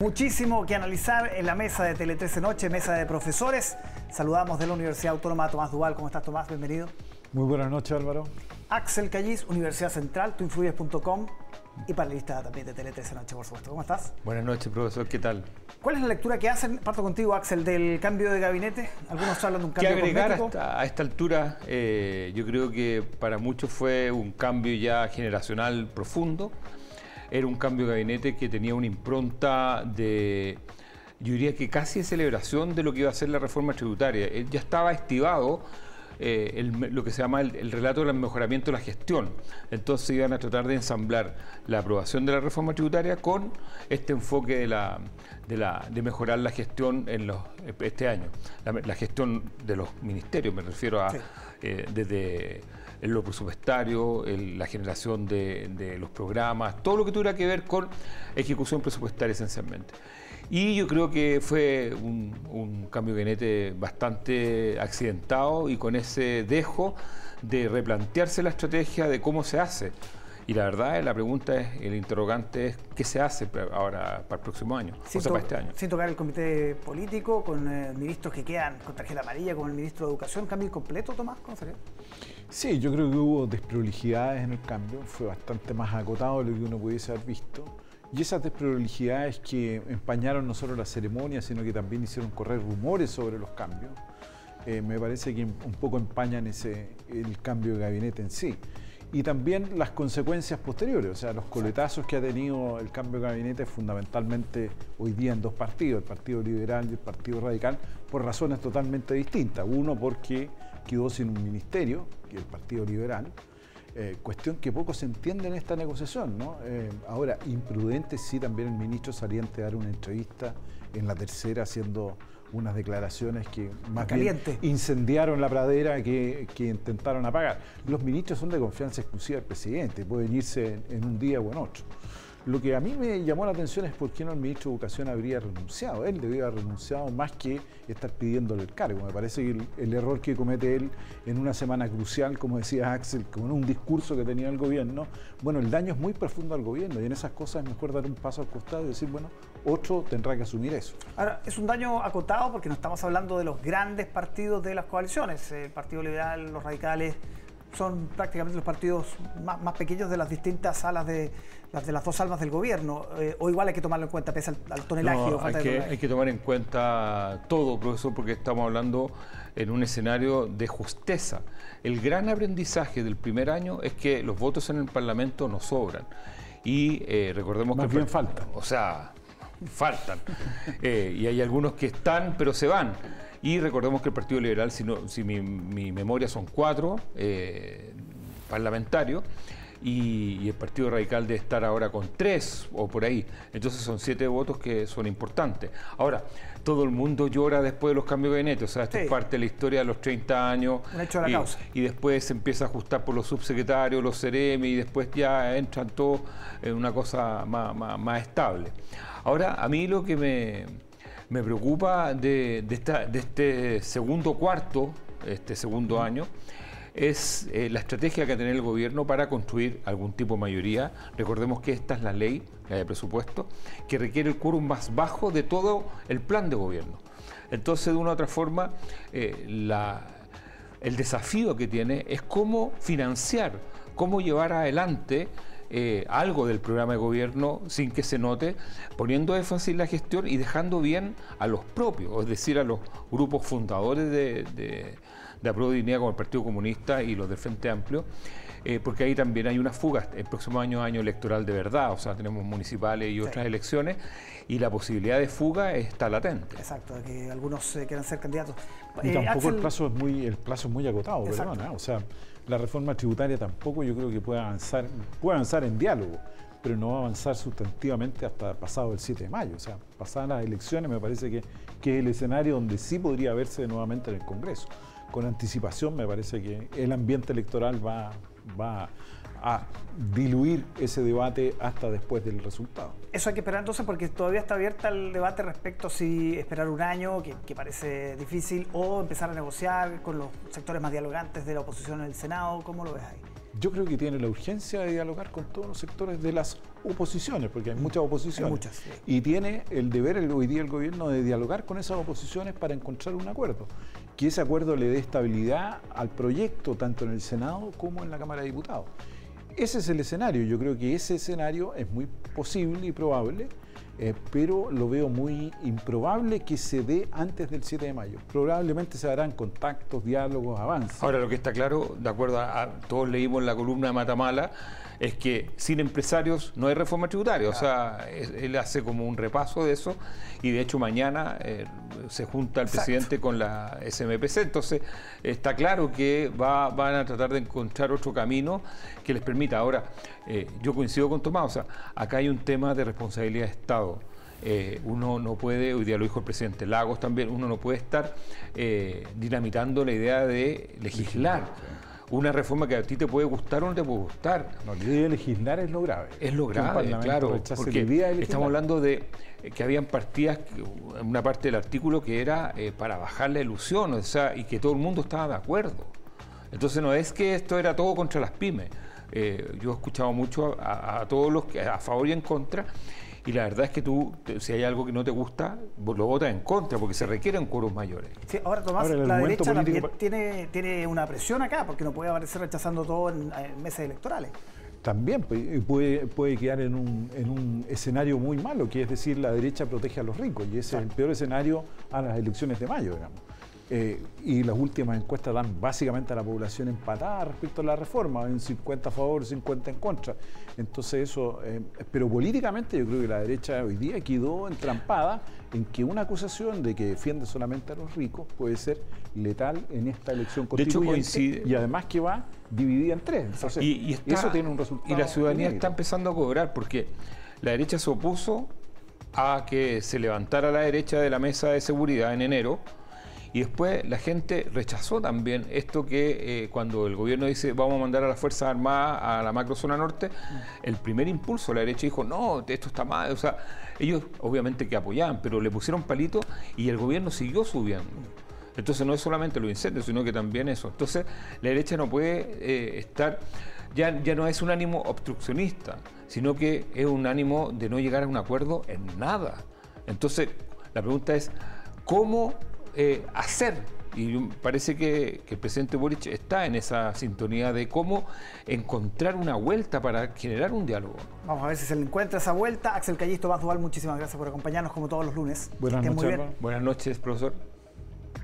Muchísimo que analizar en la mesa de Tele 13 Noche, mesa de profesores. Saludamos de la Universidad Autónoma Tomás Duval. ¿Cómo estás, Tomás? Bienvenido. Muy buenas noches, Álvaro. Axel Callis, Universidad Central, tuinfluyes.com y panelista también de Tele 13 Noche, por supuesto. ¿Cómo estás? Buenas noches, profesor. ¿Qué tal? ¿Cuál es la lectura que hacen? Parto contigo, Axel, del cambio de gabinete. Algunos hablan de un cambio ¿Qué agregar hasta- a esta altura? Eh, yo creo que para muchos fue un cambio ya generacional profundo. Era un cambio de gabinete que tenía una impronta de, yo diría que casi de celebración de lo que iba a ser la reforma tributaria. Ya estaba estivado eh, el lo que se llama el, el relato del mejoramiento de la gestión. Entonces iban a tratar de ensamblar la aprobación de la reforma tributaria con este enfoque de, la, de, la- de mejorar la gestión en los, este año. La, la gestión de los ministerios, me refiero a Sí. eh, desde lo presupuestario, el- la generación de, los programas, todo lo que tuviera que ver con ejecución presupuestaria esencialmente. Y yo creo que fue un, un cambio de gabinete bastante accidentado y con ese dejo de replantearse la estrategia de cómo se hace. Y la verdad, la pregunta es, el interrogante es, ¿qué se hace ahora para el próximo año? Sin, o sea, para este año. sin tocar el comité político, con eh, ministros que quedan con tarjeta amarilla, como el ministro de Educación. ¿Cambio completo, Tomás? ¿Cómo sería? Sí, yo creo que hubo desprolijidades en el cambio, fue bastante más acotado de lo que uno pudiese haber visto. Y esas desprolijidades que empañaron no solo la ceremonia, sino que también hicieron correr rumores sobre los cambios, eh, me parece que un poco empañan ese, el cambio de gabinete en sí. Y también las consecuencias posteriores, o sea, los coletazos que ha tenido el cambio de gabinete fundamentalmente hoy día en dos partidos, el Partido Liberal y el Partido Radical, por razones totalmente distintas. Uno porque quedó sin un ministerio, que el Partido Liberal, eh, cuestión que poco se entiende en esta negociación. ¿no? Eh, ahora, imprudente sí también el ministro saliente dar una entrevista en la tercera haciendo unas declaraciones que más Caliente. bien incendiaron la pradera que, que intentaron apagar. Los ministros son de confianza exclusiva del presidente, pueden irse en, en un día o en otro. Lo que a mí me llamó la atención es por qué no el ministro de Educación habría renunciado. Él debería haber renunciado más que estar pidiéndole el cargo. Me parece que el, el error que comete él en una semana crucial, como decía Axel, con un discurso que tenía el gobierno, bueno, el daño es muy profundo al gobierno y en esas cosas es mejor dar un paso al costado y decir, bueno, otro tendrá que asumir eso. Ahora, es un daño acotado porque no estamos hablando de los grandes partidos de las coaliciones. El Partido Liberal, los radicales, son prácticamente los partidos más, más pequeños de las distintas salas de las, de las dos almas del gobierno. Eh, o igual hay que tomarlo en cuenta, pese al, al tonelaje No, o falta hay, de que, tonelaje. hay que tomar en cuenta todo, profesor, porque estamos hablando en un escenario de justeza. El gran aprendizaje del primer año es que los votos en el Parlamento no sobran. Y eh, recordemos Más que... bien faltan. O sea, faltan. Eh, y hay algunos que están, pero se van. Y recordemos que el Partido Liberal, si, no- si mi, mi memoria son cuatro eh, parlamentarios, y, y el Partido Radical debe estar ahora con tres o por ahí. Entonces son siete votos que son importantes. Ahora, todo el mundo llora después de los cambios de gabinete, o sea, esto Sí. es parte de la historia de los 30 años. Un hecho de la y, causa. y después se empieza a ajustar por los subsecretarios, los ceremi, y después ya entran todos en una cosa más, más- más estable. Ahora, a mí lo que me, me preocupa de, de esta- de este segundo cuarto, este segundo año, es eh, la estrategia que tiene el gobierno para construir algún tipo de mayoría. Recordemos que esta es la ley, la de presupuesto, que requiere el quórum más bajo de todo el plan de gobierno. Entonces, de una u otra forma, eh, la, el desafío que tiene es cómo financiar, cómo llevar adelante eh, algo del programa de gobierno sin que se note, poniendo énfasis en la gestión y dejando bien a los propios, es decir, a los grupos fundadores de, de, de como el Partido Comunista y los del Frente Amplio, eh, porque ahí también hay una fuga. El próximo año año electoral de verdad, o sea, tenemos municipales y otras elecciones, y la posibilidad de fuga está latente. Exacto, de que algunos eh, quieran ser candidatos. Y Eh, tampoco Axel, el plazo es muy el plazo es muy acotado, perdona, O sea, la reforma tributaria tampoco yo creo que puede avanzar, puede avanzar en diálogo, pero no va a avanzar sustantivamente hasta pasado el 7 de mayo. O sea, pasadas las elecciones me parece que, que es el escenario donde sí podría verse nuevamente en el Congreso. Con anticipación me parece que el ambiente electoral va, va a diluir ese debate hasta después del resultado. Eso hay que esperar entonces porque todavía está abierta el debate respecto a si esperar un año, que, que parece difícil, o empezar a negociar con los sectores más dialogantes de la oposición en el Senado. ¿Cómo lo ves ahí? yo creo que tiene la urgencia de dialogar con todos los sectores de las oposiciones, porque hay muchas oposiciones. muchas, Y tiene el deber el, hoy día el gobierno de dialogar con esas oposiciones para encontrar un acuerdo. Que ese acuerdo le dé estabilidad al proyecto, tanto en el Senado como en la Cámara de Diputados. Ese es el escenario. Yo creo que ese escenario es muy posible y probable eh, pero lo veo muy improbable que se dé antes del 7 de mayo. Probablemente se darán contactos, diálogos, avances. Ahora, lo que está claro, de acuerdo a, todos leímos la columna de Matamala, es que sin empresarios no hay reforma tributaria. O sea, él hace como un repaso de eso y de hecho mañana eh, se junta el presidente con la SMPC. Entonces, está claro que va, van a tratar de encontrar otro camino que les permita. Ahora, eh, yo coincido con Tomás, o sea, acá hay un tema de responsabilidad Estado. Eh, uno no puede, hoy día lo dijo el presidente Lagos también, uno no puede estar eh, dinamitando la idea de legislar. Una reforma que a ti te puede gustar o no te puede gustar. No, la idea de legislar es lo grave. Es lo grave, claro. Porque estamos hablando de que habían partidas, una parte del artículo que era para bajar la ilusión, o sea, y que todo el mundo estaba de acuerdo. Entonces no es que esto era todo contra las pymes. Eh, yo he escuchado mucho a, todos los que a favor y en contra. Y la verdad es que tú, si hay algo que no te gusta, lo votas en contra, porque se requieren curos mayores. Sí, ahora Tomás, la derecha también tiene, tiene una presión acá, porque no puede aparecer rechazando todo en, meses electorales también puede, puede quedar en un, en un, escenario muy malo, que es decir, la derecha protege a los ricos, y ese es el peor escenario a las elecciones de mayo, digamos. Eh, y las últimas encuestas dan básicamente a la población empatada respecto a la reforma, en 50 a favor, 50 en contra. Entonces eso, eh, pero políticamente yo creo que la derecha hoy día quedó entrampada en que una acusación de que defiende solamente a los ricos puede ser letal en esta elección constituyente y además que va dividida en tres. Entonces, y, eso tiene un resultado. Y la ciudadanía está empezando a cobrar porque la derecha se opuso a que se levantara la derecha de la mesa de seguridad en enero y después la gente rechazó también esto que eh, cuando el gobierno dice vamos a mandar a las Fuerzas Armadas a la macrozona norte, el primer impulso, la derecha dijo, no, esto está mal. O sea, ellos obviamente que apoyaban, pero le pusieron palito y el gobierno siguió subiendo. Entonces no es solamente los incendios, sino que también eso. Entonces la derecha no puede eh, estar, ya, ya no es un ánimo obstruccionista, sino que es un ánimo de no llegar a un acuerdo en nada. Entonces la pregunta es, ¿cómo eh, hacer. Y parece que, el presidente Boric está en esa sintonía de cómo encontrar una vuelta para generar un diálogo. Vamos a ver si se le encuentra esa vuelta. Axel Callisto, Tomás Duval, muchísimas gracias por acompañarnos como todos los lunes. Buenas noches. Buenas noches, profesor.